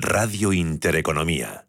Radio Intereconomía.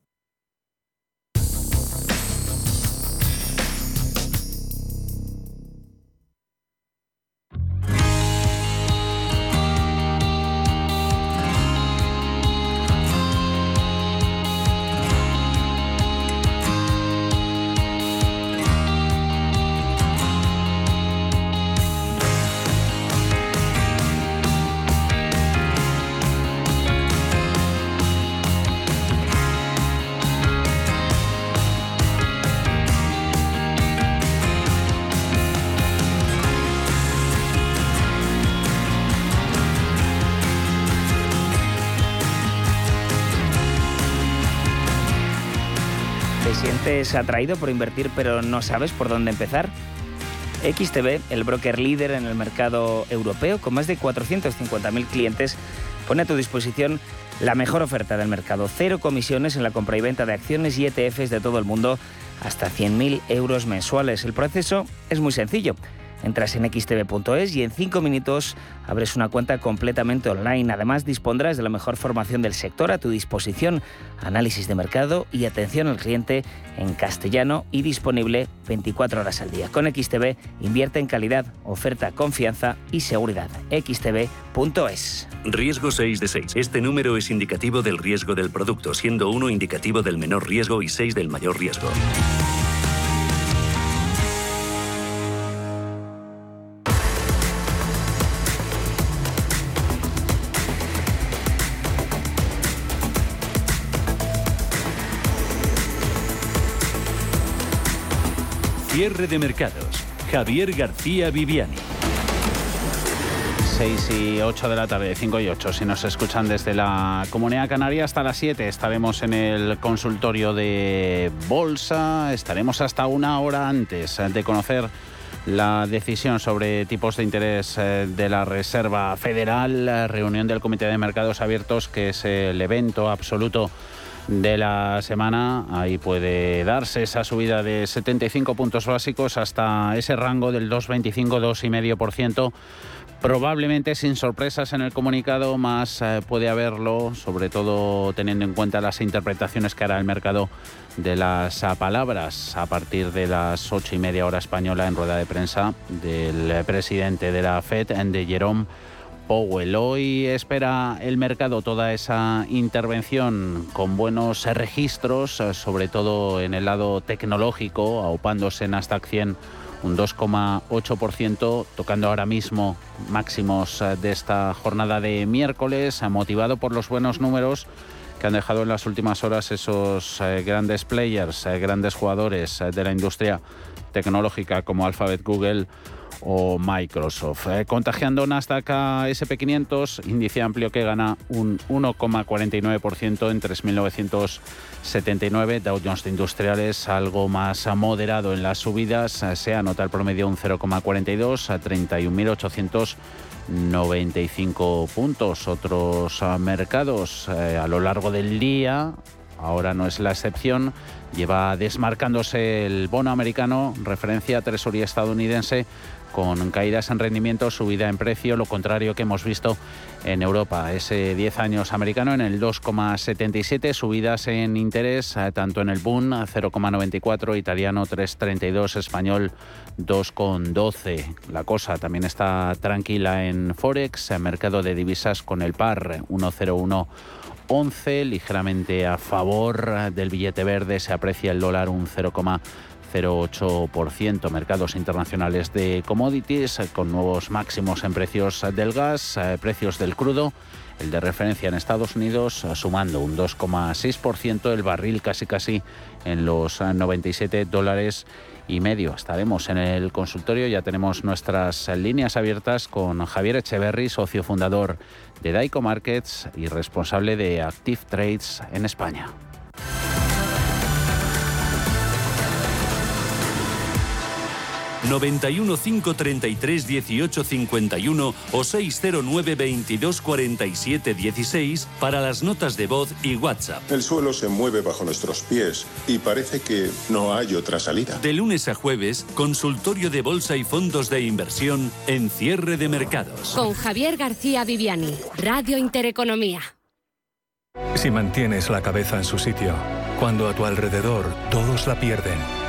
Sientes atraído por invertir pero no sabes por dónde empezar? XTB, el broker líder en el mercado europeo con más de 450.000 clientes, pone a tu disposición la mejor oferta del mercado. Cero comisiones en la compra y venta de acciones y ETFs de todo el mundo, hasta 100.000 euros mensuales. El proceso es muy sencillo. Entras en xtv.es y en 5 minutos abres una cuenta completamente online. Además, dispondrás de la mejor formación del sector a tu disposición, análisis de mercado y atención al cliente en castellano y disponible 24 horas al día. Con XTB invierte en calidad, oferta, confianza y seguridad. xtv.es. Riesgo 6 de 6. Este número es indicativo del riesgo del producto, siendo 1 indicativo del menor riesgo y 6 del mayor riesgo. Cierre de mercados. Javier García Viviani. 6 y 8 de la tarde, 5 y 8. Si nos escuchan desde la Comunidad Canaria hasta las 7 estaremos en el consultorio de Bolsa. Estaremos hasta una hora antes de conocer la decisión sobre tipos de interés eh, de la Reserva Federal, la reunión del Comité de Mercados Abiertos, que es el evento absoluto de la semana. Ahí puede darse esa subida de 75 puntos básicos hasta ese rango del 2,25, 2,5%. Probablemente sin sorpresas en el comunicado, más eh, puede haberlo, sobre todo teniendo en cuenta las interpretaciones que hará el mercado de las palabras a partir de las ocho y media hora española en rueda de prensa del presidente de la FED, de Jerome Powell. Hoy espera el mercado toda esa intervención con buenos registros, eh, sobre todo en el lado tecnológico, aupándose en hasta 100 un 2,8%, tocando ahora mismo máximos eh, de esta jornada de miércoles, eh, motivado por los buenos números que han dejado en las últimas horas esos grandes players, grandes jugadores de la industria tecnológica como Alphabet, Google o Microsoft. Eh, contagiando Nasdaq a SP500, índice amplio que gana un 1,49% en 3.979. Dow Jones Industriales algo más moderado en las subidas. Eh, se anota el promedio un 0,42 a 31.895 puntos. Otros eh, mercados a lo largo del día, ahora no es la excepción, lleva desmarcándose el bono americano, referencia a tesoría estadounidense, con caídas en rendimiento, subida en precio, lo contrario que hemos visto en Europa. Ese 10 años americano en el 2,77, subidas en interés, eh, tanto en el Bund 0,94, italiano 3,32, español 2,12. La cosa también está tranquila en Forex, en mercado de divisas con el par 1,01. 11, ligeramente a favor del billete verde, se aprecia el dólar un 0,5 0,8%. Mercados internacionales de commodities con nuevos máximos en precios del gas, precios del crudo el de referencia en Estados Unidos sumando un 2,6%, el barril casi casi en los 97 dólares y medio. Estaremos en el consultorio, ya tenemos nuestras líneas abiertas con Javier Echeverry, socio fundador de Daico Markets y responsable de Active Trades en España. 91 533 18 51 o 609 22 47 16 para las notas de voz y WhatsApp. El suelo se mueve bajo nuestros pies y parece que no hay otra salida. De lunes a jueves, consultorio de bolsa y fondos de inversión en cierre de mercados. Con Javier García Viviani, Radio Intereconomía. Si mantienes la cabeza en su sitio, cuando a tu alrededor todos la pierden,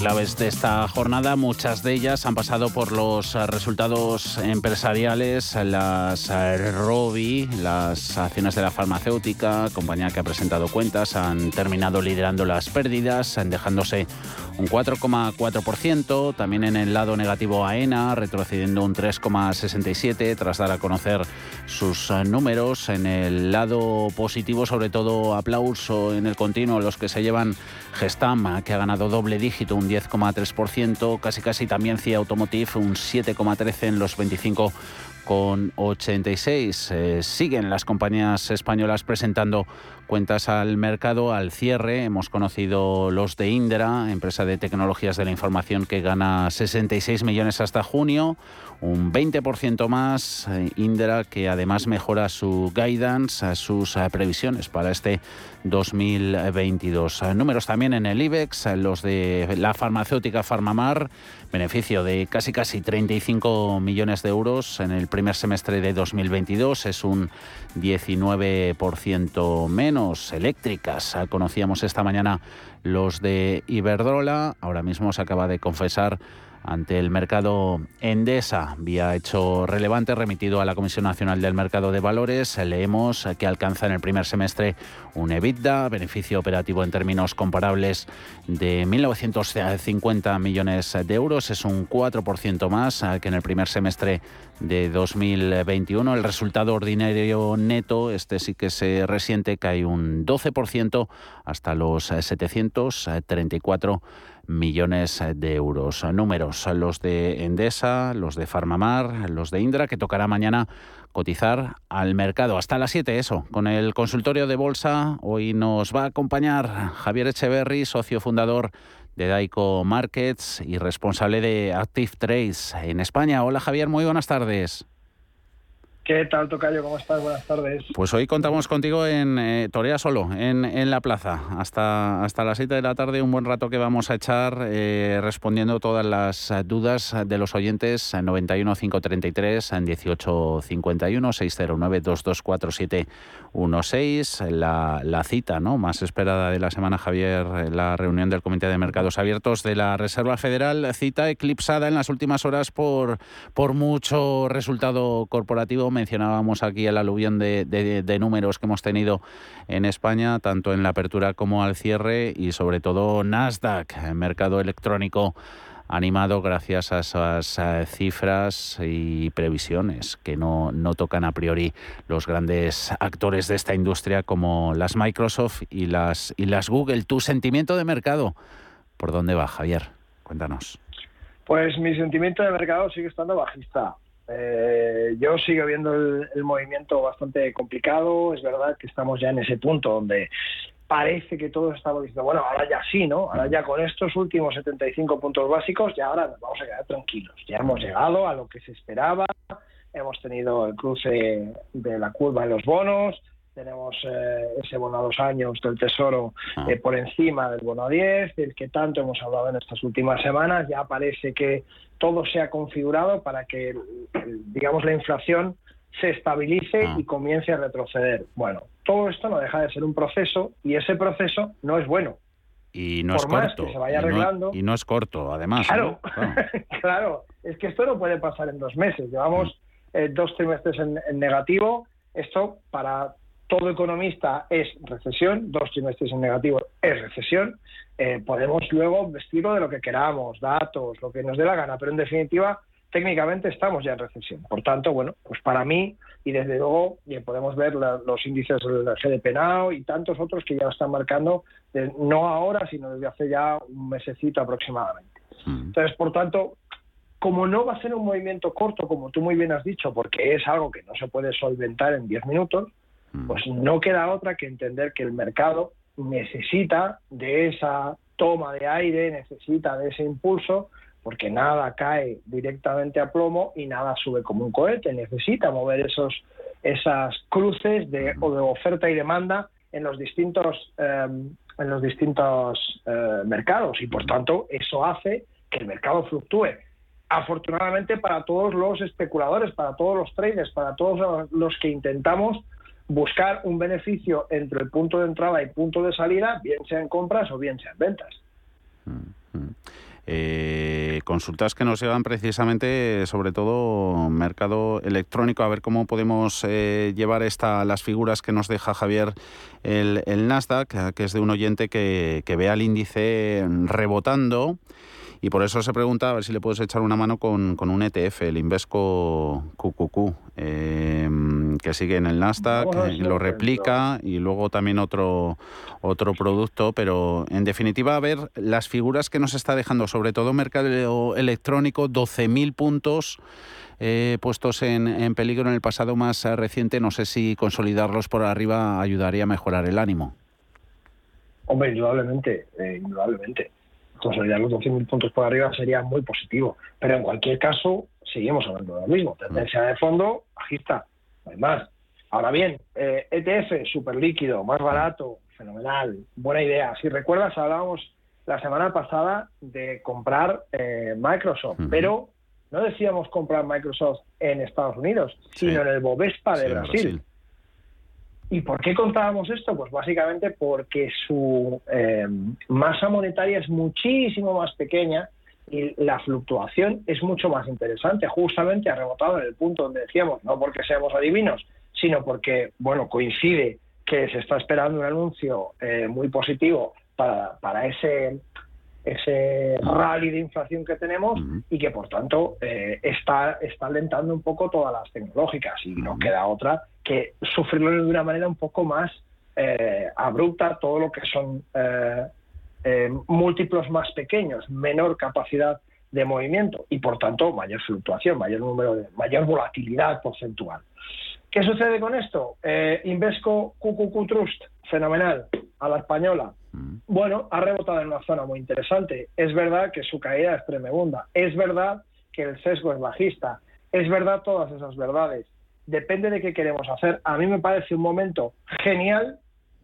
Claves de esta jornada, muchas de ellas han pasado por los eh, resultados empresariales, las eh, Robi, las acciones de la farmacéutica, compañía que ha presentado cuentas, han terminado liderando las pérdidas, dejándose un 4,4%, también en el lado negativo AENA, retrocediendo un 3,67% tras dar a conocer sus eh, números. En el lado positivo, sobre todo aplauso en el continuo, los que se llevan Gestam, que ha ganado doble dígito, un 10,3%, casi casi también CIA Automotive, un 7,13% en los 25 con 86. Eh, siguen las compañías españolas presentando cuentas al mercado al cierre. Hemos conocido los de Indra, empresa de tecnologías de la información que gana 66 millones hasta junio, un 20% más. Eh, Indra que además mejora su guidance, sus eh, previsiones para este 2022. Números también en el IBEX, los de la farmacéutica Farmamar, beneficio de casi casi 35 millones de euros en el primer semestre de 2022 es un 19% menos. Eléctricas, conocíamos esta mañana los de Iberdrola, ahora mismo se acaba de confesar ante el mercado Endesa, vía hecho relevante remitido a la Comisión Nacional del Mercado de Valores. Leemos que alcanza en el primer semestre un EBITDA, beneficio operativo en términos comparables de 1.950 millones de euros. Es un 4% más que en el primer semestre de 2021. El resultado ordinario neto, este sí que se resiente, cae un 12% hasta los 734 millones de euros. Números, los de Endesa, los de Farmamar, los de Indra, que tocará mañana cotizar al mercado. Hasta las 7, eso, con el consultorio de bolsa. Hoy nos va a acompañar Javier Echeverry, socio fundador de Daico Markets y responsable de Active Trades en España. Hola Javier, muy buenas tardes. ¿Qué tal, Tocayo? ¿Cómo estás? Buenas tardes. Pues hoy contamos contigo en eh, Torea Solo, en, en, la plaza. Hasta, hasta las 7 de la tarde, un buen rato que vamos a echar eh, respondiendo todas las dudas de los oyentes. 91 533 18 51 609 224716. La, la cita ¿no? más esperada de la semana, Javier, la reunión del Comité de Mercados Abiertos de la Reserva Federal. Cita eclipsada en las últimas horas por, por mucho resultado corporativo mencionábamos aquí el aluvión de, números que hemos tenido en España, tanto en la apertura como al cierre, y sobre todo Nasdaq, mercado electrónico animado gracias a esas eh, cifras y previsiones que no, no tocan a priori los grandes actores de esta industria como las Microsoft y las, y las Google. ¿Tu sentimiento de mercado por dónde va, Javier? Cuéntanos. Pues mi sentimiento de mercado sigue estando bajista. Eh, yo sigo viendo el, movimiento bastante complicado. Es verdad que estamos ya en ese punto donde parece que todos estamos diciendo, bueno, ahora ya sí, ¿no? Ahora ya con estos últimos 75 puntos básicos, ya ahora nos vamos a quedar tranquilos. Ya hemos llegado a lo que se esperaba. Hemos tenido el cruce de la curva en los bonos, tenemos eh, ese bono a dos años del Tesoro ah. eh, por encima del bono a 10, del que tanto hemos hablado en estas últimas semanas. Ya parece que todo se ha configurado para que, digamos, la inflación se estabilice ah. y comience a retroceder. Bueno, todo esto no deja de ser un proceso y ese proceso no es bueno. Y no es corto. se vaya arreglando, y, no, es corto, además. Claro, claro. es que esto no puede pasar en dos meses. Llevamos mm. eh, dos trimestres en negativo. Esto para todo economista es recesión, dos trimestres en negativo es recesión, eh, podemos luego vestirlo de lo que queramos, datos, lo que nos dé la gana, pero en definitiva técnicamente estamos ya en recesión. Por tanto, bueno, pues para mí, y desde luego podemos ver los índices del GDP Now y tantos otros que ya lo están marcando, no ahora, sino desde hace ya un mesecito aproximadamente. Mm. Entonces, por tanto, como no va a ser un movimiento corto, como tú muy bien has dicho, porque es algo que no se puede solventar en 10 minutos, Mm. pues no queda otra que entender que el mercado necesita de esa toma de aire, necesita de ese impulso, porque nada cae directamente a plomo y nada sube como un cohete, necesita mover esos esas cruces de, o de oferta y demanda en los distintos em, en los distintos eh, mercados y por tanto eso hace que el mercado fluctúe. Afortunadamente para todos los especuladores, para todos los traders, para todos los que intentamos buscar un beneficio entre el punto de entrada y punto de salida, bien sea en compras o bien sea en ventas. Eh, consultas que nos llevan precisamente sobre todo mercado electrónico. A ver cómo podemos eh, llevar esta las figuras que nos deja Javier el, Nasdaq que es de un oyente que, que ve al índice rebotando y por eso se pregunta a ver si le puedes echar una mano con, con un ETF, el Invesco QQQ, em, que sigue en el Nasdaq, lo replica y luego también otro, otro producto, pero en definitiva a ver las figuras que nos está dejando, sobre todo mercado electrónico, 12.000 puntos. Eh, puestos en, en, peligro en el pasado más reciente, no sé si consolidarlos por arriba ayudaría a mejorar el ánimo. Hombre, indudablemente, eh, indudablemente consolidar los 12.000 puntos por arriba sería muy positivo. Pero en cualquier caso, seguimos hablando de lo mismo. Tendencia de fondo, bajista, no hay más. Ahora bien, eh, ETF, súper líquido, más barato, fenomenal, buena idea. Si recuerdas, hablábamos la semana pasada de comprar eh, Microsoft, pero no decíamos comprar Microsoft en Estados Unidos, sino en el Bovespa de Brasil. ¿Y por qué contábamos esto? Pues básicamente porque su eh, masa monetaria es muchísimo más pequeña y la fluctuación es mucho más interesante. Justamente ha rebotado en el punto donde decíamos, no porque seamos adivinos, sino porque, bueno, coincide que se está esperando un anuncio eh, muy positivo para, para ese ese rally de inflación que tenemos y que por tanto eh, está, está alentando un poco todas las tecnológicas. Y no queda otra que sufrirlo de una manera un poco más eh, abrupta todo lo que son eh, múltiplos más pequeños, menor capacidad de movimiento y por tanto mayor fluctuación, mayor número de mayor volatilidad porcentual. ¿Qué sucede con esto? Invesco QQQ Trust, fenomenal, a la española, bueno, ha rebotado en una zona muy interesante. Es verdad que su caída es tremenda. Es verdad que el sesgo es bajista. Es verdad todas esas verdades. Depende de qué queremos hacer. A mí me parece un momento genial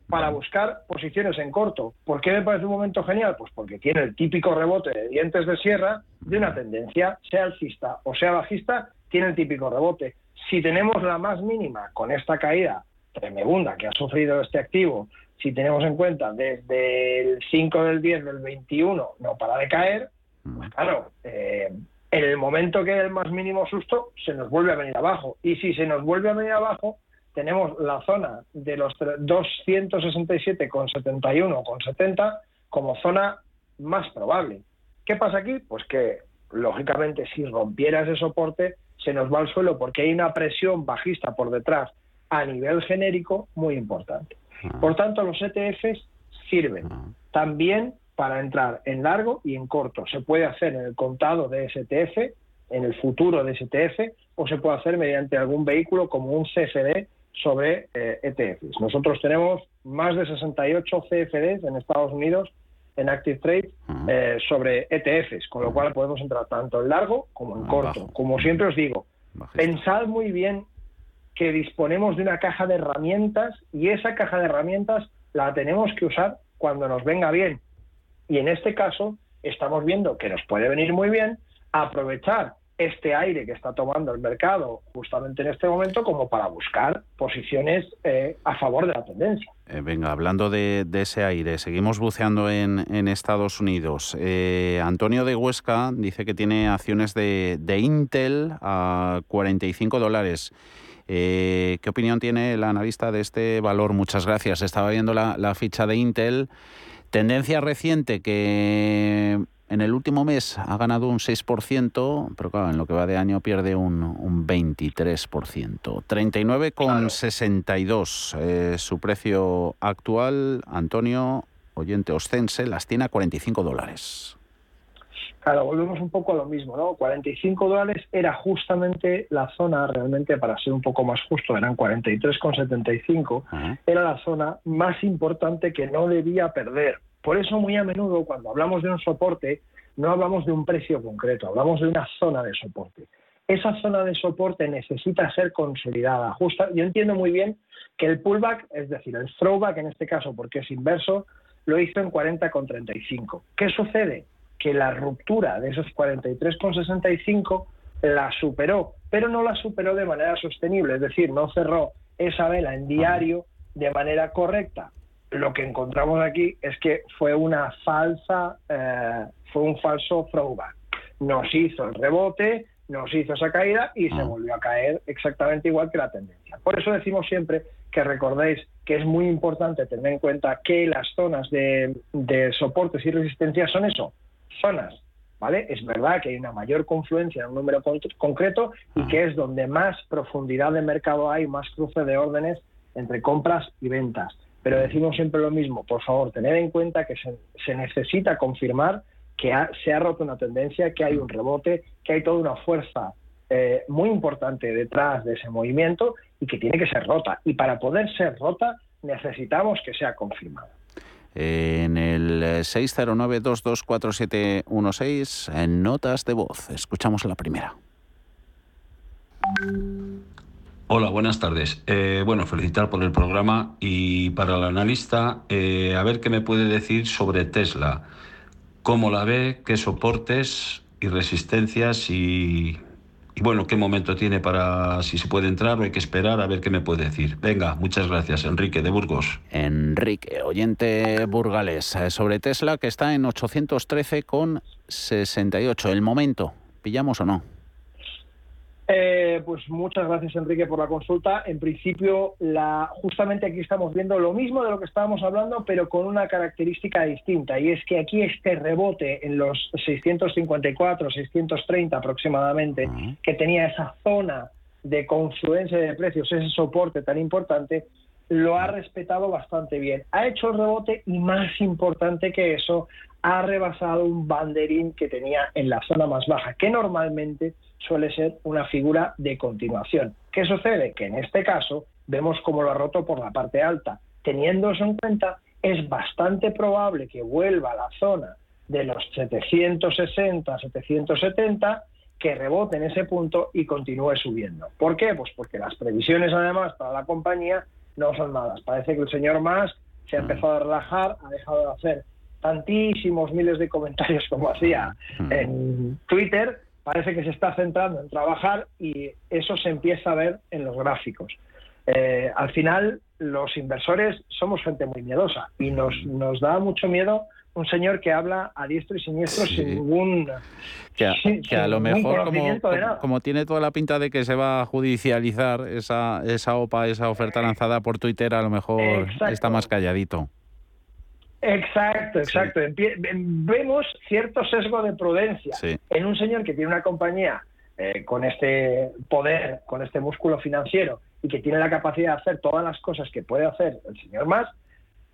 para buscar posiciones en corto. ¿Por qué me parece un momento genial? Pues porque tiene el típico rebote de dientes de sierra de una tendencia, sea alcista o sea bajista, tiene el típico rebote. Si tenemos la más mínima con esta caída tremenda que ha sufrido este activo si tenemos en cuenta desde el 5 del 10 del 21 no para de caer, pues claro, eh, en el momento que el más mínimo susto se nos vuelve a venir abajo. Y si se nos vuelve a venir abajo, tenemos la zona de los 267,71 con 70 como zona más probable. ¿Qué pasa aquí? Pues que, lógicamente, si rompiera ese soporte, se nos va al suelo porque hay una presión bajista por detrás a nivel genérico muy importante. Ah. Por tanto, los ETFs sirven ah. también para entrar en largo y en corto. Se puede hacer en el contado de STF, en el futuro de STF, o se puede hacer mediante algún vehículo como un CFD sobre ETFs. Eh, e Nosotros tenemos más de 68 CFDs en Estados Unidos en Active Trade ah. eh, sobre ETFs, con lo cual podemos entrar tanto en largo como en corto. Como siempre os digo, pensad muy bien que disponemos de una caja de herramientas y esa caja de herramientas la tenemos que usar cuando nos venga bien. Y en este caso estamos viendo que nos puede venir muy bien aprovechar este aire que está tomando el mercado justamente en este momento como para buscar posiciones eh, a favor de la tendencia. Eh, venga, hablando de, ese aire, seguimos buceando en, Estados Unidos. Eh, Antonio de Huesca dice que tiene acciones de, Intel a 45 dólares. ¿Qué opinión tiene el analista de este valor? Muchas gracias. Estaba viendo la, ficha de Intel. Tendencia reciente que en el último mes ha ganado un 6%, pero claro, en lo que va de año pierde un, un 23%. 39,62 eh, su precio actual. Antonio, oyente Ostense, las tiene a 45 dólares. Claro, volvemos un poco a lo mismo, ¿no? 45 dólares era justamente la zona, realmente, para ser un poco más justo, eran 43,75, era la zona más importante que no debía perder. Por eso, muy a menudo, cuando hablamos de un soporte, no hablamos de un precio concreto, hablamos de una zona de soporte. Esa zona de soporte necesita ser consolidada. Justa, yo entiendo muy bien que el pullback, es decir, el throwback en este caso, porque es inverso, lo hizo en 40,35. ¿Qué sucede? que la ruptura de esos 43,65 la superó, pero no la superó de manera sostenible, es decir, no cerró esa vela en diario de manera correcta. Lo que encontramos aquí es que fue una falsa, eh, fue un falso throwback. Nos hizo el rebote, nos hizo esa caída y se volvió a caer exactamente igual que la tendencia. Por eso decimos siempre que recordéis que es muy importante tener en cuenta que las zonas de, de soportes y resistencia son eso, zonas. ¿Vale? Es verdad que hay una mayor confluencia en un número concreto y que es donde más profundidad de mercado hay, más cruce de órdenes entre compras y ventas. Pero decimos siempre lo mismo, por favor, tener en cuenta que se, necesita confirmar que se ha roto una tendencia, que hay un rebote, que hay toda una fuerza eh, muy importante detrás de ese movimiento y que tiene que ser rota. Y para poder ser rota necesitamos que sea confirmada en el 609-224716 en notas de voz. Escuchamos la primera. Hola, buenas tardes. Eh, bueno, felicitar por el programa y para el analista, eh, a ver qué me puede decir sobre Tesla. ¿Cómo la ve? ¿Qué soportes? y resistencias y, bueno, qué momento tiene para si se puede entrar o hay que esperar a ver qué me puede decir. Venga, muchas gracias, Enrique de Burgos. Enrique, oyente burgales, eh, sobre Tesla que está en 813,68. El momento, ¿pillamos o no? Eh, pues muchas gracias Enrique por la consulta. En principio, la, justamente aquí estamos viendo lo mismo de lo que estábamos hablando, pero con una característica distinta, y es que aquí este rebote en los 654, 630 aproximadamente, que tenía esa zona de confluencia de precios, ese soporte tan importante, lo ha respetado bastante bien. Ha hecho el rebote y más importante que eso, ha rebasado un banderín que tenía en la zona más baja, que normalmente suele ser una figura de continuación. ¿Qué sucede? Que en este caso vemos cómo lo ha roto por la parte alta. Teniendo eso en cuenta, es bastante probable que vuelva a la zona de los 760, 770, que rebote en ese punto y continúe subiendo. ¿Por qué? Pues porque las previsiones además para la compañía no son malas. Parece que el señor Musk se ha empezado a relajar, ha dejado de hacer tantísimos miles de comentarios como hacía en Twitter parece que se está centrando en trabajar y eso se empieza a ver en los gráficos. Eh, al final, los inversores somos gente muy miedosa y nos, nos da mucho miedo un señor que habla a diestro y siniestro sin ningún. Que a, lo mejor, como, como, tiene toda la pinta de que se va a judicializar esa, esa OPA, esa oferta lanzada por Twitter, a lo mejor está más calladito. Exacto, exacto. Vemos cierto sesgo de prudencia en un señor que tiene una compañía eh, con este poder, con este músculo financiero y que tiene la capacidad de hacer todas las cosas que puede hacer el señor más,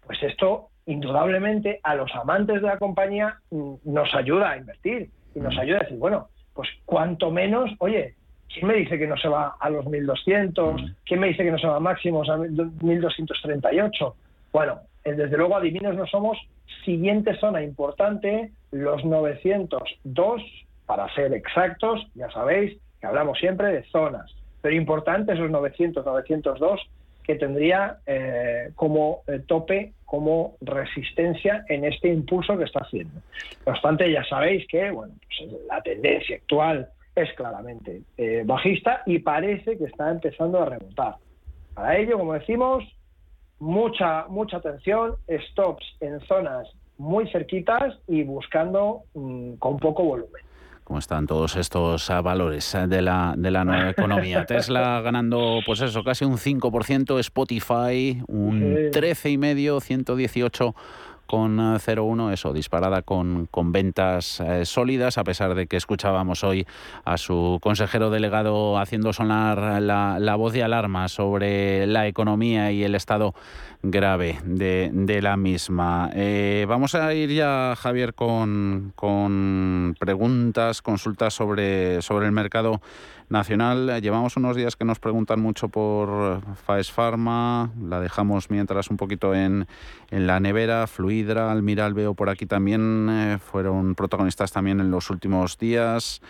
pues esto indudablemente a los amantes de la compañía mm, nos ayuda a invertir y nos ayuda a decir, bueno, pues cuanto menos, oye, ¿quién me dice que no se va a los 1200? ¿Quién me dice que no se va a máximos a 1238? Bueno, eh, desde luego adivinos no somos. Siguiente zona importante, los 902, para ser exactos, ya sabéis que hablamos siempre de zonas, pero importante esos 900, 902 que tendría eh, como eh, tope, como resistencia en este impulso que está haciendo. No obstante, ya sabéis que bueno, pues la tendencia actual es claramente bajista y parece que está empezando a rebotar. Para ello, como decimos, mucha, mucha atención, stops en zonas muy cerquitas y buscando mm, con poco volumen. ¿Cómo están todos estos valores de la, de la nueva economía? Tesla ganando, pues eso, casi un 5%, Spotify un 13,5%, 118 con 0,1, eh, eso, disparada con, con ventas eh, sólidas, a pesar de que escuchábamos hoy a su consejero delegado haciendo sonar la, la voz de alarma sobre la economía y el estado grave de, de la misma. Eh, vamos a ir ya, Javier, con, con preguntas, consultas sobre, sobre el mercado nacional. Llevamos unos días que nos preguntan mucho por Faes Pharma, la dejamos mientras un poquito en, en la nevera. Fluidra, Almiral veo por aquí también, eh, fueron protagonistas también en los últimos días.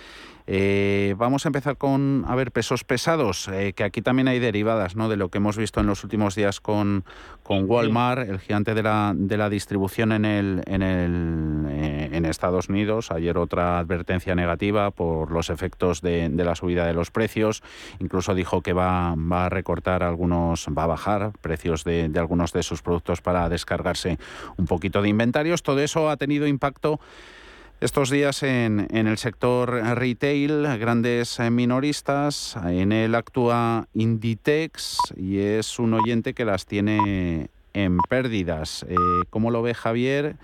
Eh, vamos a empezar con, a ver, pesos pesados, eh, que aquí también hay derivadas ¿no? de lo que hemos visto en los últimos días con, con Walmart, el gigante de la, de la distribución en, el, en, el, eh, en Estados Unidos. Ayer otra advertencia negativa por los efectos de, la subida de los precios. Incluso dijo que va, a recortar algunos, va a bajar precios de, algunos de sus productos para descargarse un poquito de inventarios. Todo eso ha tenido impacto estos días en, el sector retail, grandes minoristas, en él actúa Inditex y es un oyente que las tiene en pérdidas. Eh, ¿Cómo lo ve Javier?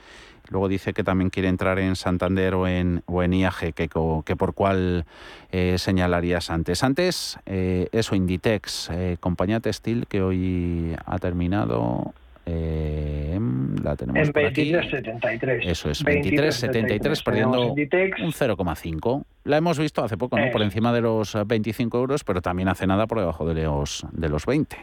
Luego dice que también quiere entrar en Santander o en, o en IAG, que, que por cuál eh, señalarías antes. Antes, eh, eso, Inditex, eh, compañía textil que hoy ha terminado eh, la tenemos en 23.73. Eso es, 23.73, perdiendo un 0,5. La hemos visto hace poco, ¿no? Por encima de los 25 euros, pero también hace nada por debajo de los, de los 20.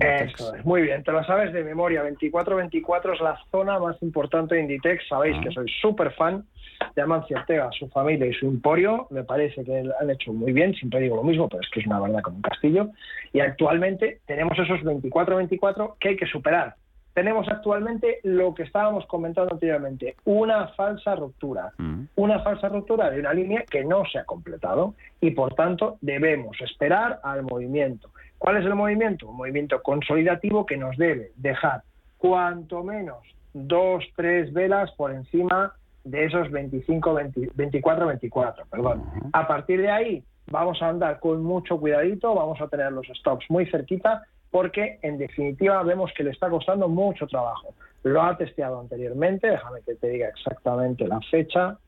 Eso es, muy bien, te lo sabes de memoria. 24-24 es la zona más importante de Inditex. Sabéis que soy súper fan de Amancio Ortega, su familia y su emporio. Me parece que han hecho muy bien, siempre digo lo mismo, pero es que es una verdad como un castillo. Y actualmente tenemos esos 24-24 que hay que superar tenemos actualmente lo que estábamos comentando anteriormente, una falsa ruptura, Mm. una falsa ruptura de una línea que no se ha completado y por tanto debemos esperar al movimiento. ¿Cuál es el movimiento? Un movimiento consolidativo que nos debe dejar cuanto menos dos, tres velas por encima de esos 25, 20 24, 24, perdón. A partir de ahí vamos a andar con mucho cuidadito, vamos a tener los stops muy cerquita porque en definitiva vemos que le está costando mucho trabajo. Lo ha testeado anteriormente, déjame que te diga exactamente la fecha.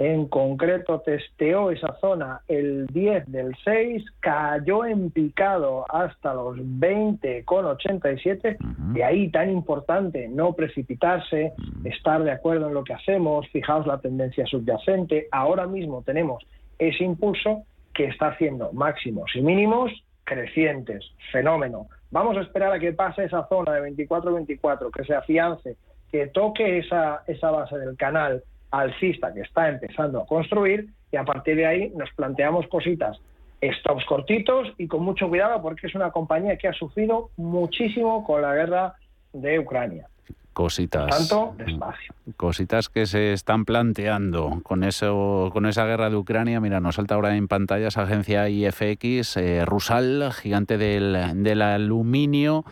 En concreto testeó esa zona el 10 del 6, cayó en picado hasta los 20,87, de ahí tan importante no precipitarse, estar de acuerdo en lo que hacemos, fijaos la tendencia subyacente, ahora mismo tenemos ese impulso que está haciendo máximos y mínimos crecientes, fenómeno. Vamos a esperar a que pase esa zona de 24-24, que se afiance, que toque esa, esa base del canal alcista que está empezando a construir y a partir de ahí nos planteamos cositas, stops cortitos y con mucho cuidado porque es una compañía que ha sufrido muchísimo con la guerra de Ucrania. Cositas. Tanto despacio. Cositas que se están planteando con eso, con esa guerra de Ucrania. Mira, nos salta ahora en pantalla esa agencia IFX, eh, Rusal, gigante del, del aluminio,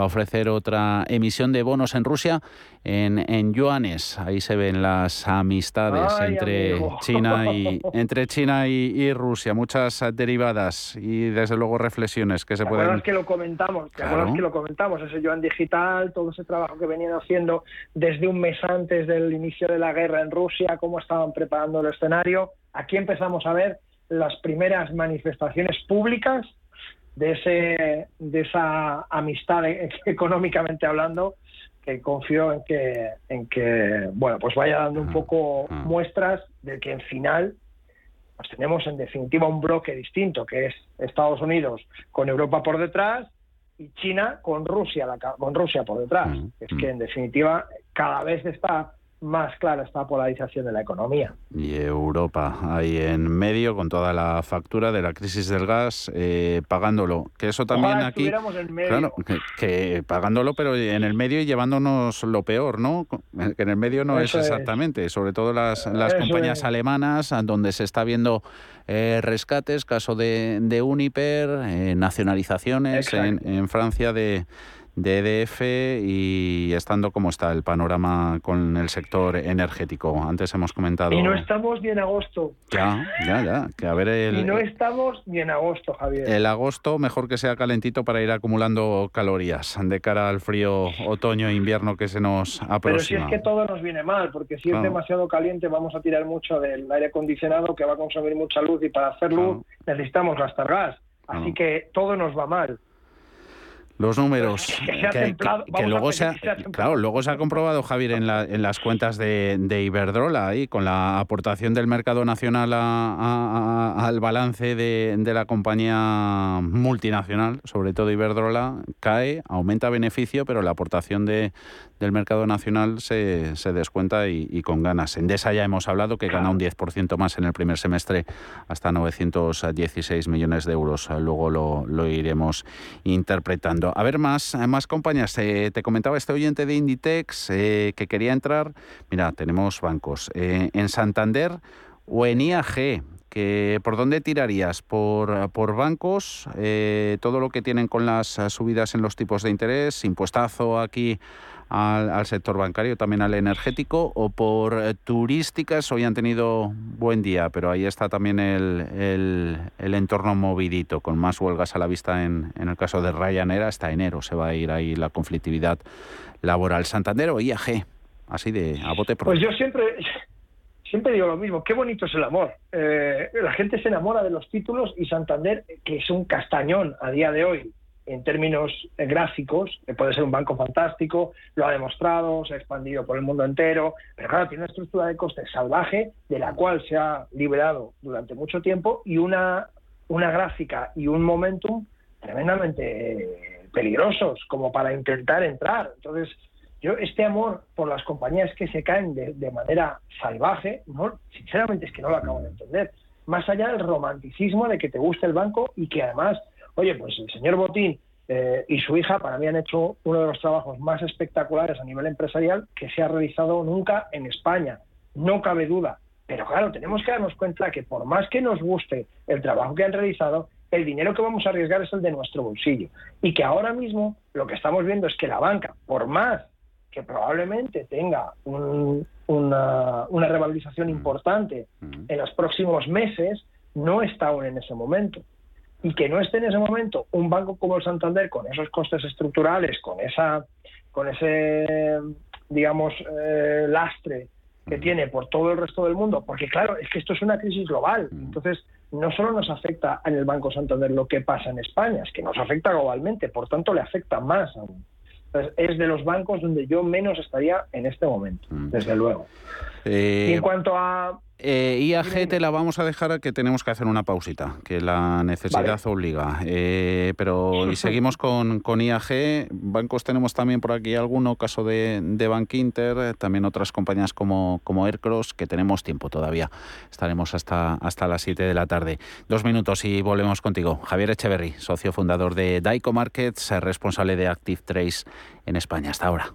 va a ofrecer otra emisión de bonos en Rusia en, en yuanes. Ahí se ven las amistades Ay, entre amigo. China y entre China y, y Rusia. Muchas eh, derivadas y desde luego reflexiones que se ¿Te pueden. que lo comentamos? ¿Te Claro. que lo comentamos? Ese yuan digital, todo ese trabajo que venían haciendo desde un mes antes del inicio de la guerra en Rusia, cómo estaban preparando el escenario. Aquí empezamos a ver las primeras manifestaciones públicas de ese de esa amistad eh, económicamente hablando que confío en que en que bueno pues vaya dando un poco muestras de que en final pues tenemos en definitiva un bloque distinto, que es Estados Unidos con Europa por detrás y China con Rusia, la con Rusia por detrás. Es que en definitiva cada vez está más clara esta polarización de la economía. Y Europa ahí en medio con toda la factura de la crisis del gas, eh, pagándolo. Que eso también Ojalá aquí. en medio. Claro, que, que pagándolo, pero en el medio y llevándonos lo peor, ¿no? Que en el medio no Eso es es. exactamente. Sobre todo las, las Eso compañías es. alemanas, donde se está viendo eh, rescates, caso de, de Uniper, eh, nacionalizaciones en, en Francia de de EDF y estando como está el panorama con el sector energético. Antes hemos comentado... Y no estamos ni en agosto. Ya, ya, ya. Que a ver el, y no estamos ni en agosto, Javier. el agosto mejor que sea calentito para ir acumulando calorías de cara al frío otoño-invierno que se nos Pero si aproxima. es que todo nos viene mal, porque si Claro. es demasiado caliente vamos a tirar mucho del aire acondicionado que va a consumir mucha luz y para hacer luz necesitamos gastar gas. Así que todo nos va mal. Los números. Que luego se ha, claro, luego se ha comprobado, Javier, en, la- en las cuentas de, de Iberdrola, ahí, con la aportación del mercado nacional a- a- a- al balance de, de la compañía multinacional, sobre todo Iberdrola, cae, aumenta beneficio, pero la aportación de, del mercado nacional se, se descuenta y, y con ganas. Endesa ya hemos hablado que gana un 10% más en el primer semestre, hasta 916 millones de euros. Luego lo, lo iremos interpretando. A ver, más, más compañías. Eh, te comentaba este oyente de Inditex eh, que quería entrar. Mira, tenemos bancos. Eh, en Santander o en IAG. ¿Por dónde tirarías? ¿Por, por bancos? Todo lo que tienen con las subidas en los tipos de interés, impuestazo aquí al, al sector bancario, también al energético, o por eh, turísticas, hoy han tenido buen día, pero ahí está también el, el- entorno movidito, con más huelgas a la vista en, en el caso de Ryanair, hasta enero se va a ir ahí la conflictividad laboral. Santander o IAG, así de a bote pronto. Pues yo siempre, siempre digo lo mismo, qué bonito es el amor. Eh, la gente se enamora de los títulos y Santander, que es un castañón a día de hoy en términos eh, gráficos, que puede ser un banco fantástico, lo ha demostrado, se ha expandido por el mundo entero, pero claro, tiene una estructura de costes salvaje de la cual se ha liberado durante mucho tiempo y una, una gráfica y un momentum tremendamente eh, peligrosos como para intentar entrar. Entonces, yo este amor por las compañías que se caen de, de manera salvaje, no, sinceramente es que no lo acabo de entender. Más allá del romanticismo de que te guste el banco y que además, oye, pues el señor Botín eh, y su hija para mí han hecho uno de los trabajos más espectaculares a nivel empresarial que se ha realizado nunca en España. No cabe duda. Pero claro, tenemos que darnos cuenta que por más que nos guste el trabajo que han realizado, el dinero que vamos a arriesgar es el de nuestro bolsillo. Y que ahora mismo lo que estamos viendo es que la banca, por más que probablemente tenga una, una, revalorización mm. importante mm. en los próximos meses, no está aún en ese momento. Y que no esté en ese momento un banco como el Santander con esos costes estructurales, con esa, con ese, digamos, eh, lastre que mm. tiene por todo el resto del mundo, porque claro, es que esto es una crisis global. Entonces, no solo nos afecta en el Banco Santander lo que pasa en España, es que nos afecta globalmente, por tanto le afecta más aún es de los bancos donde yo menos estaría en este momento, mm. desde luego. Eh, y en cuanto a eh, IAG te la vamos a dejar que tenemos que hacer una pausita, que la necesidad obliga. Eh, pero y seguimos con, con, IAG. Bancos tenemos también por aquí alguno, caso de, de Bank Inter, también otras compañías como, como Aircross, que tenemos tiempo todavía. Estaremos hasta, hasta las 7 de la tarde. Dos minutos y volvemos contigo. Javier Echeverry, socio fundador de Daico Markets, responsable de Active Trace en España. Hasta ahora.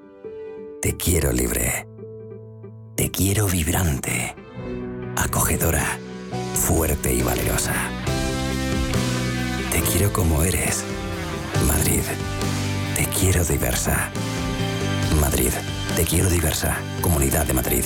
te quiero libre. Te quiero vibrante, acogedora, fuerte y valerosa. Te quiero como eres. Madrid. Te quiero diversa. Madrid. Te quiero diversa. Comunidad de Madrid.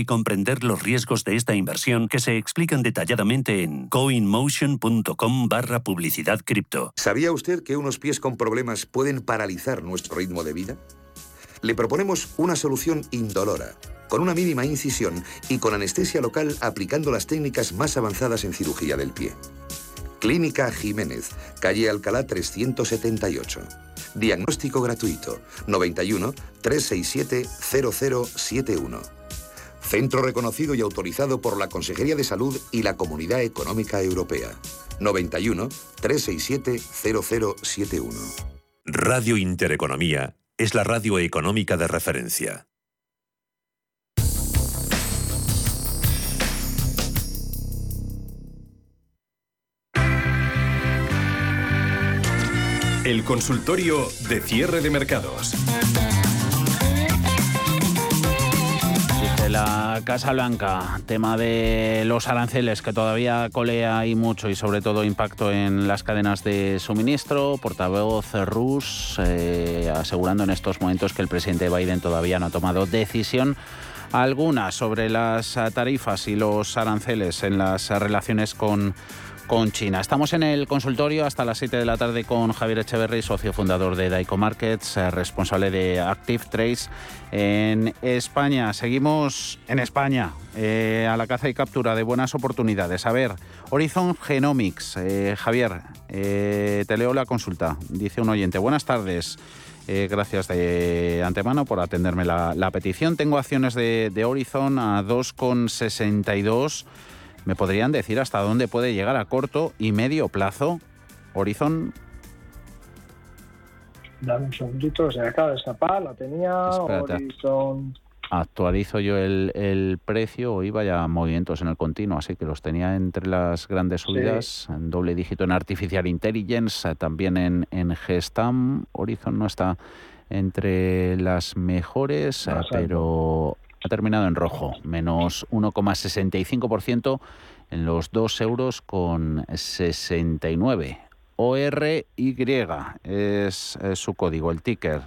y comprender los riesgos de esta inversión que se explican detalladamente en coinmotion.com barra publicidad cripto. ¿Sabía usted que unos pies con problemas pueden paralizar nuestro ritmo de vida? Le proponemos una solución indolora, con una mínima incisión y con anestesia local aplicando las técnicas más avanzadas en cirugía del pie. Clínica Jiménez, calle Alcalá 378. Diagnóstico gratuito 91 367 0071. Centro reconocido y autorizado por la Consejería de Salud y la Comunidad Económica Europea. 91 367 0071. Radio Intereconomía es la radio económica de referencia. El consultorio de cierre de mercados. La Casa Blanca, tema de los aranceles que todavía colea y mucho y sobre todo impacto en las cadenas de suministro. Portavoz Rus eh, asegurando en estos momentos que el presidente Biden todavía no ha tomado decisión alguna sobre las tarifas y los aranceles en las relaciones con con China. Estamos en el consultorio hasta las 7 de la tarde con Javier Echeverry, socio fundador de Daico Markets, eh, responsable de Active Trace en España. Seguimos en España eh, a la caza y captura de buenas oportunidades. A ver, Horizon Genomics. Eh, Javier, te leo la consulta. Dice un oyente, buenas tardes. gracias de antemano por atenderme la, petición. Tengo acciones de, de Horizon a 2,62 ¿Me podrían decir hasta dónde puede llegar a corto y medio plazo Horizon? Dame un segundito, se me acaba de escapar, la tenía. Horizon... Actualizo yo el, precio, hoy vaya movimientos en el continuo, así que los tenía entre las grandes subidas, en doble dígito en Artificial Intelligence, también en, en Gestam. Horizon no está entre las mejores, pero ha terminado en rojo, menos 1,65% en los 2 euros con 69. ORY es, es su código, el ticker.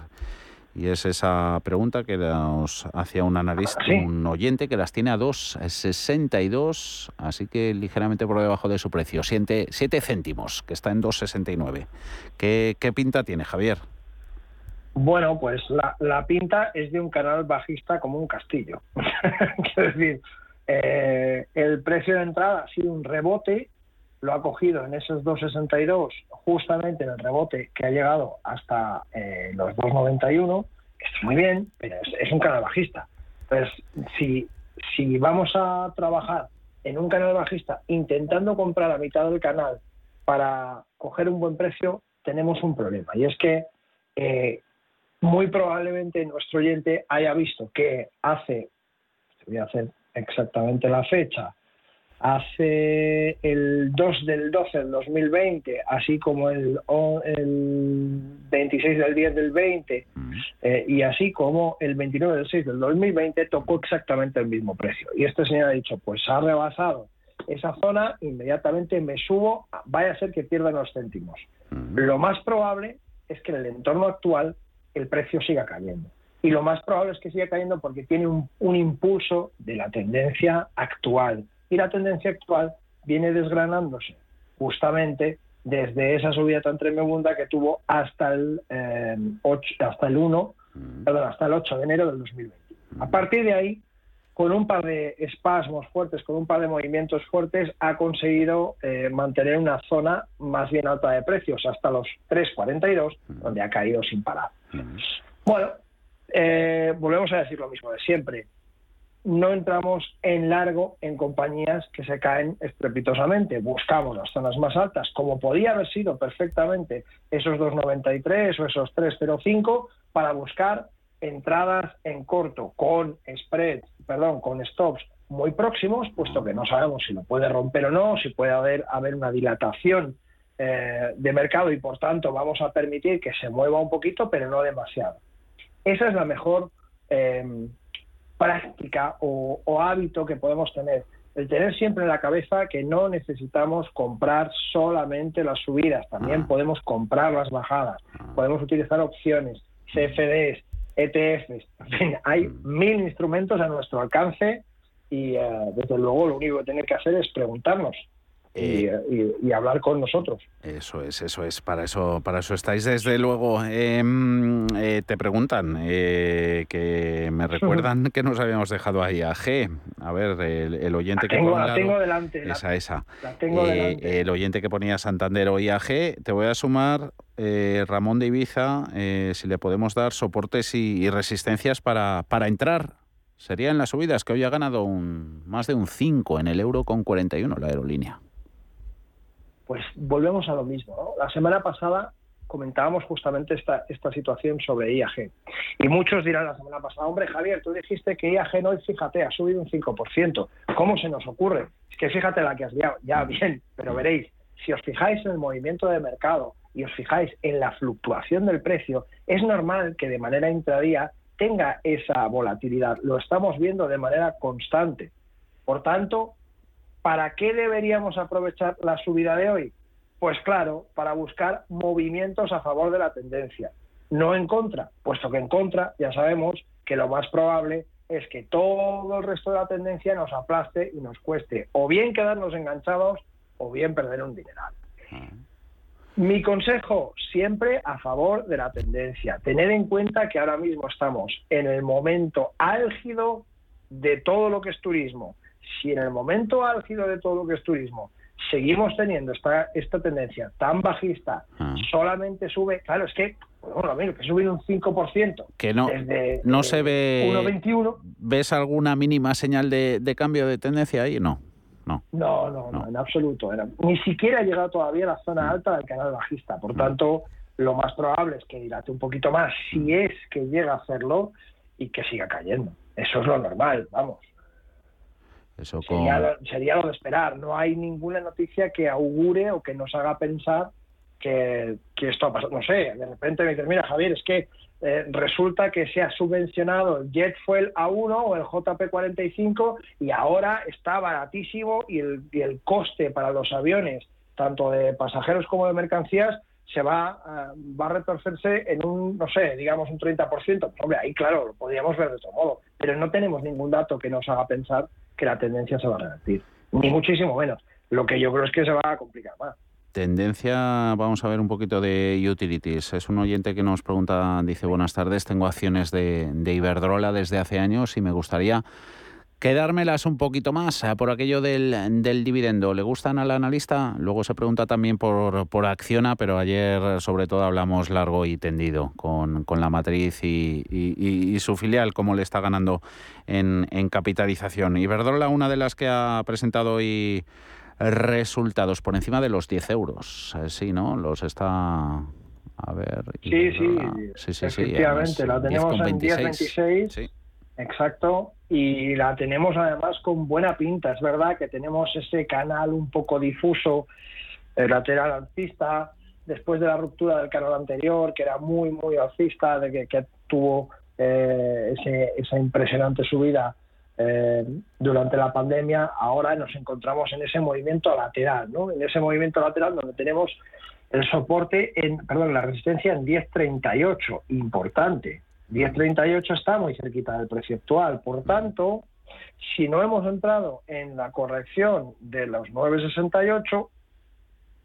Y es esa pregunta que nos hacía un analista, un oyente que las tiene a 2,62, así que ligeramente por debajo de su precio, 7, céntimos, que está en 2,69. ¿Qué, ¿Qué pinta tiene, Javier? Bueno, pues la, pinta es de un canal bajista como un castillo. Quiero decir, eh, el precio de entrada ha sido un rebote, lo ha cogido en esos 2,62, justamente en el rebote que ha llegado hasta eh, los 2,91, que está muy bien, pero es, un canal bajista. Entonces, si, si vamos a trabajar en un canal bajista intentando comprar a mitad del canal para coger un buen precio, tenemos un problema. Y es que eh, muy probablemente nuestro oyente haya visto que hace, voy a hacer exactamente la fecha, hace el 2 del 12 del 2020, así como el, el 26 del 10 del 20 eh, y así como el 29 del 6 del 2020 tocó exactamente el mismo precio. Y este señor ha dicho, pues ha rebasado esa zona, inmediatamente me subo, vaya a ser que pierda los céntimos. Lo más probable es que en el entorno actual el precio siga cayendo. Y lo más probable es que siga cayendo porque tiene un, impulso de la tendencia actual. Y la tendencia actual viene desgranándose justamente desde esa subida tan tremenda que tuvo hasta el, 8, eh, hasta el 1, perdón, hasta el 8 de enero del 2020. A partir de ahí, con un par de espasmos fuertes, con un par de movimientos fuertes, ha conseguido eh, mantener una zona más bien alta de precios, hasta los 3,42, donde ha caído sin parar. Bueno, eh, volvemos a decir lo mismo de siempre. No entramos en largo en compañías que se caen estrepitosamente. Buscamos las zonas más altas, como podía haber sido perfectamente esos 2,93 o esos 3,05, para buscar entradas en corto con spread, perdón, con stops muy próximos, puesto que no sabemos si lo puede romper o no, si puede haber, haber una dilatación eh, de mercado y por tanto vamos a permitir que se mueva un poquito, pero no demasiado. Esa es la mejor em, práctica o, hábito que podemos tener. El tener siempre en la cabeza que no necesitamos comprar solamente las subidas, también ah. podemos comprar las bajadas, ah. podemos utilizar opciones, CFDs, ETFs, en fin, hay mm. mil instrumentos a nuestro alcance y eh, desde luego lo único que tener que hacer es preguntarnos eh, y, hablar con nosotros. Eso es, eso es, para eso, para eso estáis desde luego. Em, eh, te preguntan, eh, que me recuerdan que nos habíamos dejado ahí a G. A ver, el, oyente que ponía... La tengo delante. Esa, esa. La tengo delante. El oyente que ponía Santander o IAG, te voy a sumar Ramón de Ibiza, si le podemos dar soportes y, resistencias para, para entrar serían las subidas que hoy ha ganado un, más de un 5 en el euro con 41 la aerolínea pues volvemos a lo mismo. La semana pasada comentábamos justamente esta, situación sobre IAG. Y muchos dirán la semana pasada, hombre Javier, tú dijiste que IAG no, fíjate, ha subido un 5%. ¿Cómo se nos ocurre? Es que fíjate la que has liado. Ya, bien, pero veréis, si os fijáis en el movimiento de mercado y os fijáis en la fluctuación del precio, es normal que de manera intradía tenga esa volatilidad. Lo estamos viendo de manera constante. Por tanto, ¿Para qué deberíamos aprovechar la subida de hoy? Pues claro, para buscar movimientos a favor de la tendencia, no en contra, puesto que en contra ya sabemos que lo más probable es que todo el resto de la tendencia nos aplaste y nos cueste o bien quedarnos enganchados o bien perder un dineral. Mi consejo, siempre a favor de la tendencia. Tener en cuenta que ahora mismo estamos en el momento álgido de todo lo que es turismo si en el momento álgido de todo lo que es turismo seguimos teniendo esta, esta tendencia tan bajista, ah. solamente sube, claro, es que, bueno, mira, que sube un 5%. Que no, no se ve... 1,21. ¿Ves alguna mínima señal de, cambio de tendencia ahí? No. No. No, no, en absoluto. ni siquiera ha llegado todavía a la zona mm. alta del canal bajista. Por mm. tanto, lo más probable es que dilate un poquito más, si mm. es que llega a hacerlo, y que siga cayendo. Eso es lo normal, vamos sería, lo, de esperar. No hay ninguna noticia que augure o que nos haga pensar que, esto ha pasado. No sé, de repente me dices, mira, Javier, es que eh, resulta que se ha subvencionado el Jet Fuel A1 o el JP45 y ahora está baratísimo y el, y el coste para los aviones, tanto de pasajeros como de mercancías, se va, eh, va a retorcerse en un, no sé, digamos un 30%. Pues, hombre, ahí claro, lo podríamos ver de otro modo, pero no tenemos ningún dato que nos haga pensar que la tendencia se va a revertir, ni muchísimo menos. Lo que yo creo es que se va a complicar más. Tendencia, vamos a ver un poquito de utilities. Es un oyente que nos pregunta, dice, buenas tardes, tengo acciones de, de Iberdrola desde hace años y me gustaría quedármelas un poquito más eh, por aquello del, dividendo. ¿Le gustan al analista? Luego se pregunta también por, por Acciona, pero ayer sobre todo hablamos largo y tendido con, la matriz y, su filial, cómo le está ganando en, en capitalización. Iberdrola, una de las que ha presentado hoy resultados por encima de los 10 euros. Eh, sí, ¿no? Los está... A ver... Sí, sí, sí, sí, efectivamente. la tenemos en 10.26. Sí. Exacto, y la tenemos además con buena pinta. Es verdad que tenemos ese canal un poco difuso, lateral alcista, después de la ruptura del canal anterior, que era muy, muy alcista, de que, tuvo eh, esa impresionante subida eh, durante la pandemia, ahora nos encontramos en ese movimiento lateral, ¿no? En ese movimiento lateral donde tenemos el soporte, en, perdón, la resistencia en 10.38, importante. 10.38 está muy cerquita del precio actual. Por tanto, si no hemos entrado en la corrección de los 9.68,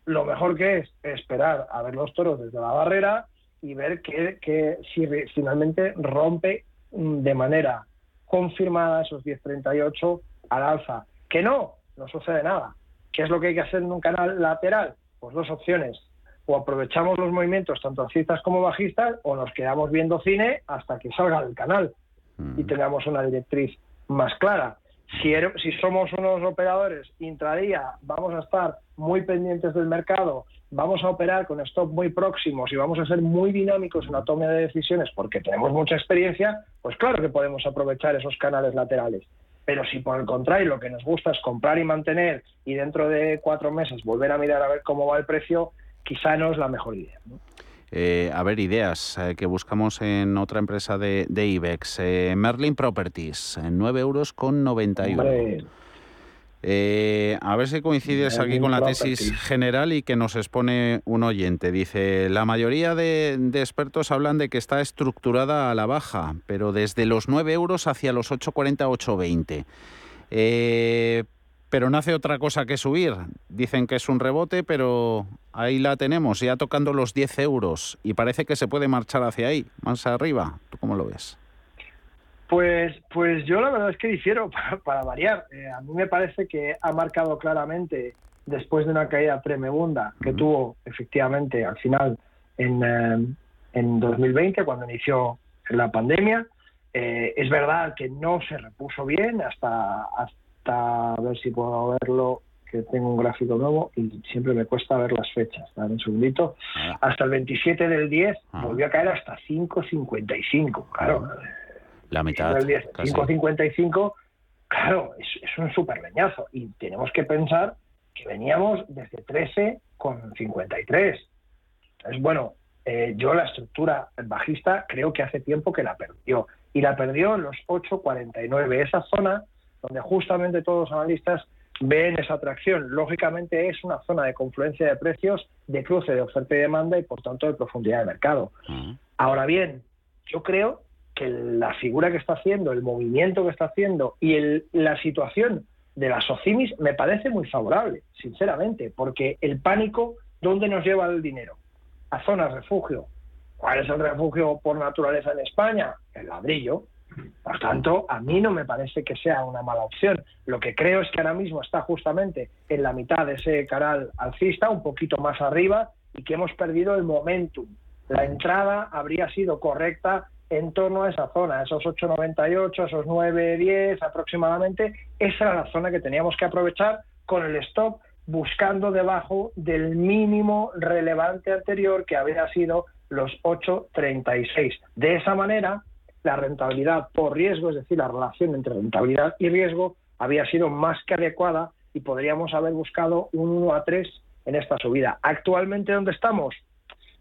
lo mejor que es esperar a ver los toros desde la barrera y ver que, que si finalmente rompe mm, de manera confirmada esos 10.38 al alza. Que no, no sucede nada. ¿Qué es lo que hay que hacer en un canal lateral? Pues dos opciones o aprovechamos los movimientos tanto alcistas como bajistas o nos quedamos viendo cine hasta que salga del canal y mm. tengamos una directriz más clara. Si, er, si somos unos operadores intradía, vamos a estar muy pendientes del mercado, vamos a operar con stop muy próximos y vamos a ser muy dinámicos en la toma de decisiones porque tenemos mucha experiencia, pues claro que podemos aprovechar esos canales laterales. Pero si por el contrario lo que nos gusta es comprar y mantener y dentro de cuatro meses volver a mirar a ver cómo va el precio, quizá no es la mejor idea. Eh, a ver, ideas eh, que buscamos en otra empresa de, IBEX. Eh, Merlin Properties, 9 euros con 91. a ver si coincides aquí con la tesis general y que nos expone un oyente. Dice, la mayoría de, de, expertos hablan de que está estructurada a la baja, pero desde los 9 euros hacia los 8,40, 8,20. Pero no hace otra cosa que subir. Dicen que es un rebote, pero ahí la tenemos, ya tocando los 10 euros y parece que se puede marchar hacia ahí, más arriba. ¿Tú cómo lo ves? Pues, pues yo la verdad es que difiero para, variar. Eh, a mí me parece que ha marcado claramente, después de una caída tremenda que tuvo efectivamente al final en, eh, en 2020, cuando inició la pandemia, eh, es verdad que no se repuso bien hasta, hasta a ver si puedo verlo, que tengo un gráfico nuevo y siempre me cuesta ver las fechas. Dame un segundito. Ah. Hasta el 27 del 10 ah. volvió a caer hasta 5.55. Claro. La mitad. 5.55, claro, es, es un súper leñazo. Y tenemos que pensar que veníamos desde 13 con 53. Entonces, bueno, eh, yo la estructura bajista creo que hace tiempo que la perdió. Y la perdió en los 8.49. Esa zona donde justamente todos los analistas ven esa atracción. Lógicamente es una zona de confluencia de precios, de cruce de oferta y demanda y por tanto de profundidad de mercado. Ahora bien, yo creo que la figura que está haciendo, el movimiento que está haciendo y la situación de las OCIMIS me parece muy favorable, sinceramente, porque el pánico, ¿dónde nos lleva el dinero? A zonas refugio. ¿Cuál es el refugio por naturaleza en España? El ladrillo. Por tanto, a mí no me parece que sea una mala opción. Lo que creo es que ahora mismo está justamente en la mitad de ese canal alcista, un poquito más arriba, y que hemos perdido el momentum. La entrada habría sido correcta en torno a esa zona, esos 8,98, esos 9,10 aproximadamente. Esa era la zona que teníamos que aprovechar con el stop buscando debajo del mínimo relevante anterior que habría sido los 8,36. De esa manera, la rentabilidad por riesgo, es decir, la relación entre rentabilidad y riesgo, había sido más que adecuada y podríamos haber buscado un 1 a 3 en esta subida. Actualmente, ¿dónde estamos?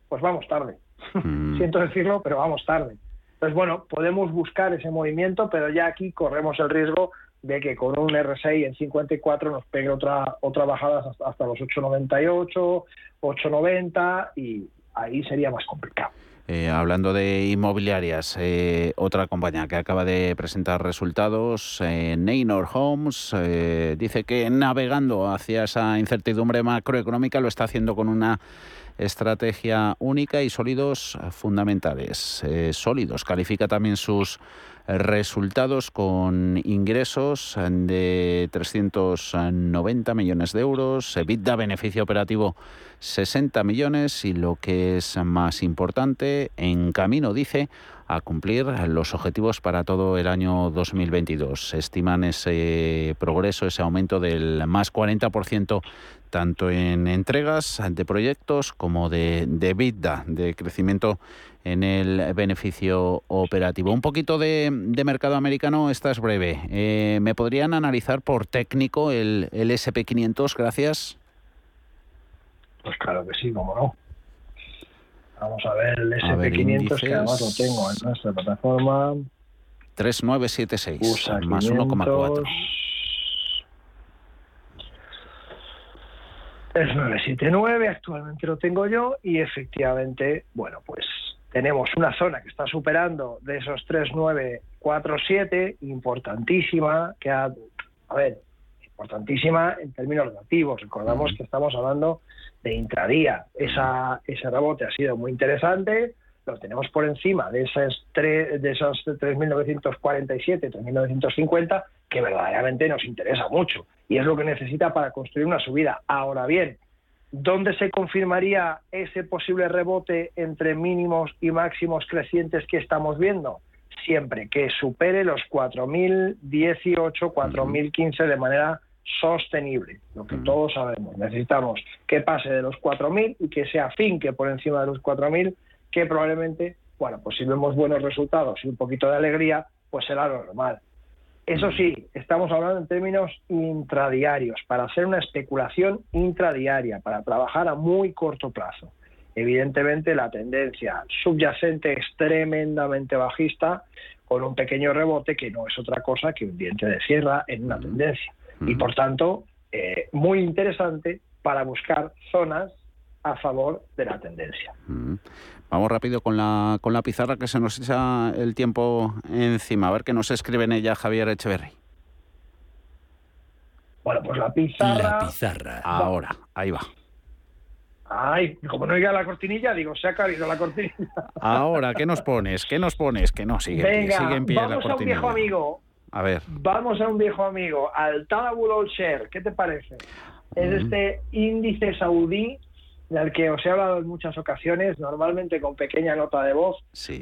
Pues vamos tarde. Mm. Siento decirlo, pero vamos tarde. Entonces, bueno, podemos buscar ese movimiento, pero ya aquí corremos el riesgo de que con un R6 en 54 nos pegue otra, otra bajada hasta, los 8,98, 8,90 y ahí sería más complicado. Eh, hablando de inmobiliarias, eh, otra compañía que acaba de presentar resultados, eh, Neynor Homes, eh, dice que navegando hacia esa incertidumbre macroeconómica lo está haciendo con una estrategia única y sólidos fundamentales. sólidos, califica también sus resultados con ingresos de 390 millones de euros, EBITDA beneficio operativo 60 millones y lo que es más importante, en camino dice a cumplir los objetivos para todo el año 2022. Estiman ese progreso, ese aumento del más 40% tanto en entregas de proyectos como de, de EBITDA, de crecimiento en el beneficio operativo. Un poquito de, mercado americano, esta es breve. Eh, ¿Me podrían analizar por técnico el, el SP500? Gracias. Pues claro que sí, cómo no. Vamos a ver el SP500, que además lo tengo en nuestra plataforma. 3976, más 1,4. 3979, actualmente lo tengo yo, y efectivamente, bueno, pues tenemos una zona que está superando de esos 3947, importantísima, que ha, a ver, importantísima en términos relativos. Recordamos que estamos hablando de intradía. Esa, ese rebote ha sido muy interesante, lo tenemos por encima de tres, de esos 3.947, 3.950, que verdaderamente nos interesa mucho. Y es lo que necesita para construir una subida. Ahora bien, ¿Dónde se confirmaría ese posible rebote entre mínimos y máximos crecientes que estamos viendo? Siempre que supere los 4.018, 4.015 de manera sostenible, lo que todos sabemos. Necesitamos que pase de los 4.000 y que sea fin que por encima de los 4.000, que probablemente, bueno, pues si vemos buenos resultados y un poquito de alegría, pues será lo normal. Eso sí, estamos hablando en términos intradiarios, para hacer una especulación intradiaria, para trabajar a muy corto plazo. Evidentemente la tendencia subyacente es tremendamente bajista, con un pequeño rebote que no es otra cosa que un diente de sierra en una tendencia. Y por tanto, eh, muy interesante para buscar zonas a favor de la tendencia. Vamos rápido con la, con la pizarra que se nos echa el tiempo encima. A ver qué nos escribe en ella Javier Echeverry. Bueno, pues la pizarra. La pizarra. Ahora, ahí va. Ay, como no llega la cortinilla, digo, se ha caído la cortinilla. Ahora, ¿qué nos pones? ¿Qué nos pones? Que no, sigue, Venga, sigue en pie vamos la a un viejo amigo. A ver. Vamos a un viejo amigo, al Tadabul Share. ¿Qué te parece? Es este índice saudí del que os he hablado en muchas ocasiones, normalmente con pequeña nota de voz,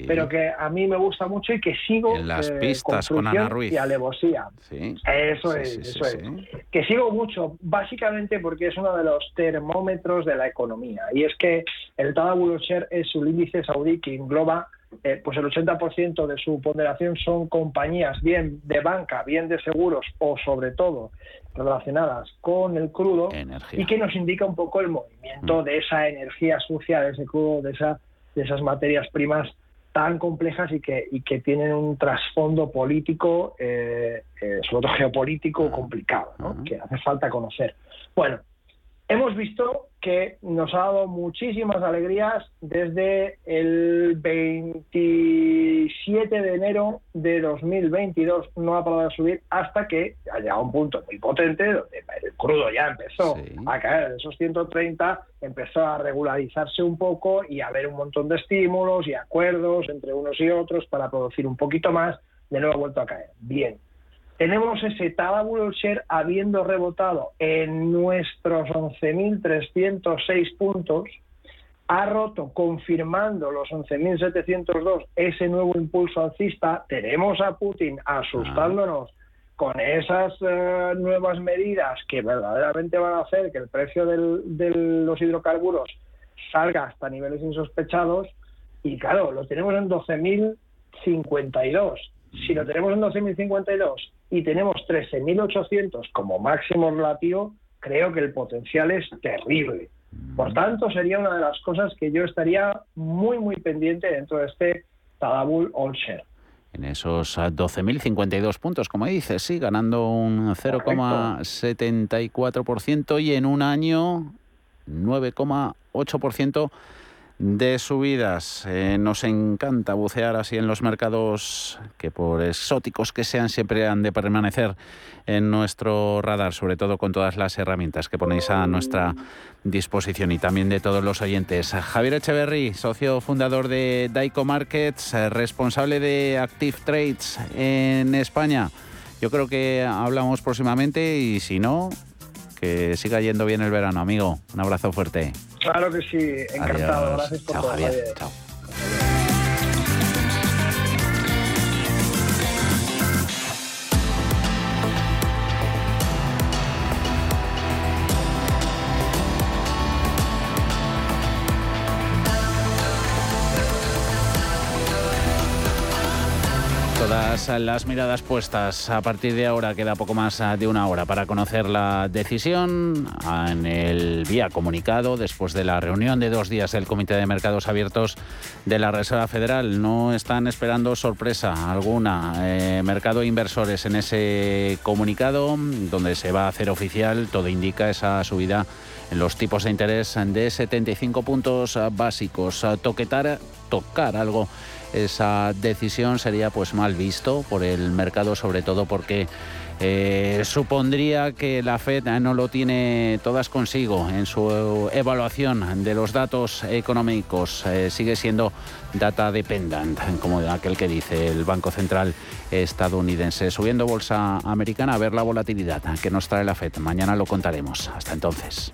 pero que a mí me gusta mucho y que sigo en las eh, pistas con, Ana Ruiz y alevosía. Eso es, eso es. Que sigo mucho, básicamente porque es uno de los termómetros de la economía. Y es que el Tadabul Share es un índice saudí que engloba eh, pues el 80% de su ponderación son compañías bien de banca, bien de seguros o sobre todo relacionadas con el crudo y que nos indica un poco el movimiento mm. de esa energía sucia, de ese crudo, de, esa, de esas materias primas tan complejas y que, y que tienen un trasfondo político, eh, eh, sobre todo geopolítico, mm. complicado, ¿no? que hace falta conocer. Bueno, hemos visto que nos ha dado muchísimas alegrías desde el 27 de enero de 2022. No ha parado de subir hasta que ha llegado a un punto muy potente donde el crudo ya empezó a caer de esos 130, empezó a regularizarse un poco y a haber un montón de estímulos y acuerdos entre unos y otros para producir un poquito más. De nuevo ha vuelto a caer. Bien, tenemos ese Tababul Share habiendo rebotado en nuestros 11.306 puntos, ha roto confirmando los 11.702 ese nuevo impulso alcista. Tenemos a Putin asustándonos con esas eh, nuevas medidas que verdaderamente van a hacer que el precio de los hidrocarburos salga hasta niveles insospechados. Y claro, lo tenemos en 12.052. Si lo tenemos en 12.052 y tenemos 13.800 como máximo relativo, creo que el potencial es terrible. Por tanto, sería una de las cosas que yo estaría muy, muy pendiente dentro de este Tadabul All Share. En esos 12.052 puntos, como dices, sí, ganando un 0,74% y en un año 9,8% de subidas. Eh, nos encanta bucear así en los mercados que por exóticos que sean siempre han de permanecer en nuestro radar, sobre todo con todas las herramientas que ponéis a nuestra disposición y también de todos los oyentes. Javier Echeverry, socio fundador de Daico Markets, responsable de Active Trades en España. Yo creo que hablamos próximamente y si no, que siga yendo bien el verano, amigo. Un abrazo fuerte. Claro que sí, encantado. Gracias por todo. Javier. Chao. Todas las miradas puestas a partir de ahora, queda poco más de una hora para conocer la decisión en el vía comunicado después de la reunión de dos días del Comité de Mercados Abiertos de la Reserva Federal. No están esperando sorpresa alguna. Eh, mercado inversores en ese comunicado, donde se va a hacer oficial, todo indica esa subida en los tipos de interés de 75 puntos básicos. Toquetar, tocar algo esa decisión sería pues mal visto por el mercado, sobre todo porque eh, supondría que la Fed no lo tiene todas consigo en su evaluación de los datos económicos. Eh, sigue siendo data dependent, como aquel que dice el Banco Central estadounidense. Subiendo bolsa americana a ver la volatilidad que nos trae la Fed. Mañana lo contaremos. Hasta entonces.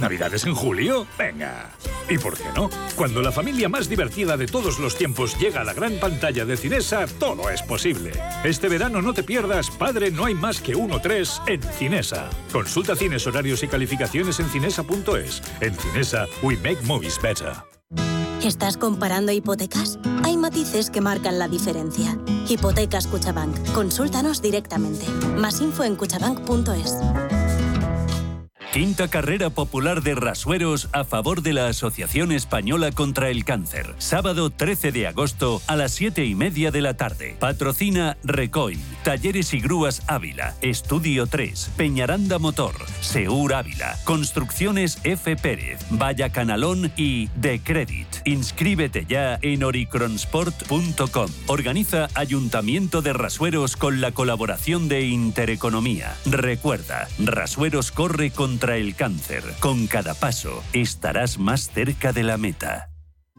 ¿Navidades en julio? Venga. ¿Y por qué no? Cuando la familia más divertida de todos los tiempos llega a la gran pantalla de Cinesa, todo es posible. Este verano no te pierdas Padre No hay más que uno tres en Cinesa. Consulta cines, horarios y calificaciones en cinesa.es. En Cinesa, we make movies better. ¿Estás comparando hipotecas? Hay matices que marcan la diferencia. Hipotecas Cuchabank. Consúltanos directamente. Más info en cuchabank.es. Quinta carrera popular de rasueros a favor de la Asociación Española contra el Cáncer. Sábado 13 de agosto a las 7 y media de la tarde. Patrocina Recoil, Talleres y Grúas Ávila, Estudio 3, Peñaranda Motor, Seur Ávila, Construcciones F. Pérez, Vaya Canalón y The Credit. Inscríbete ya en oricronsport.com. Organiza Ayuntamiento de Rasueros con la colaboración de Intereconomía. Recuerda, Rasueros corre contra el cáncer. Con cada paso estarás más cerca de la meta.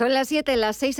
Son las 7, las 6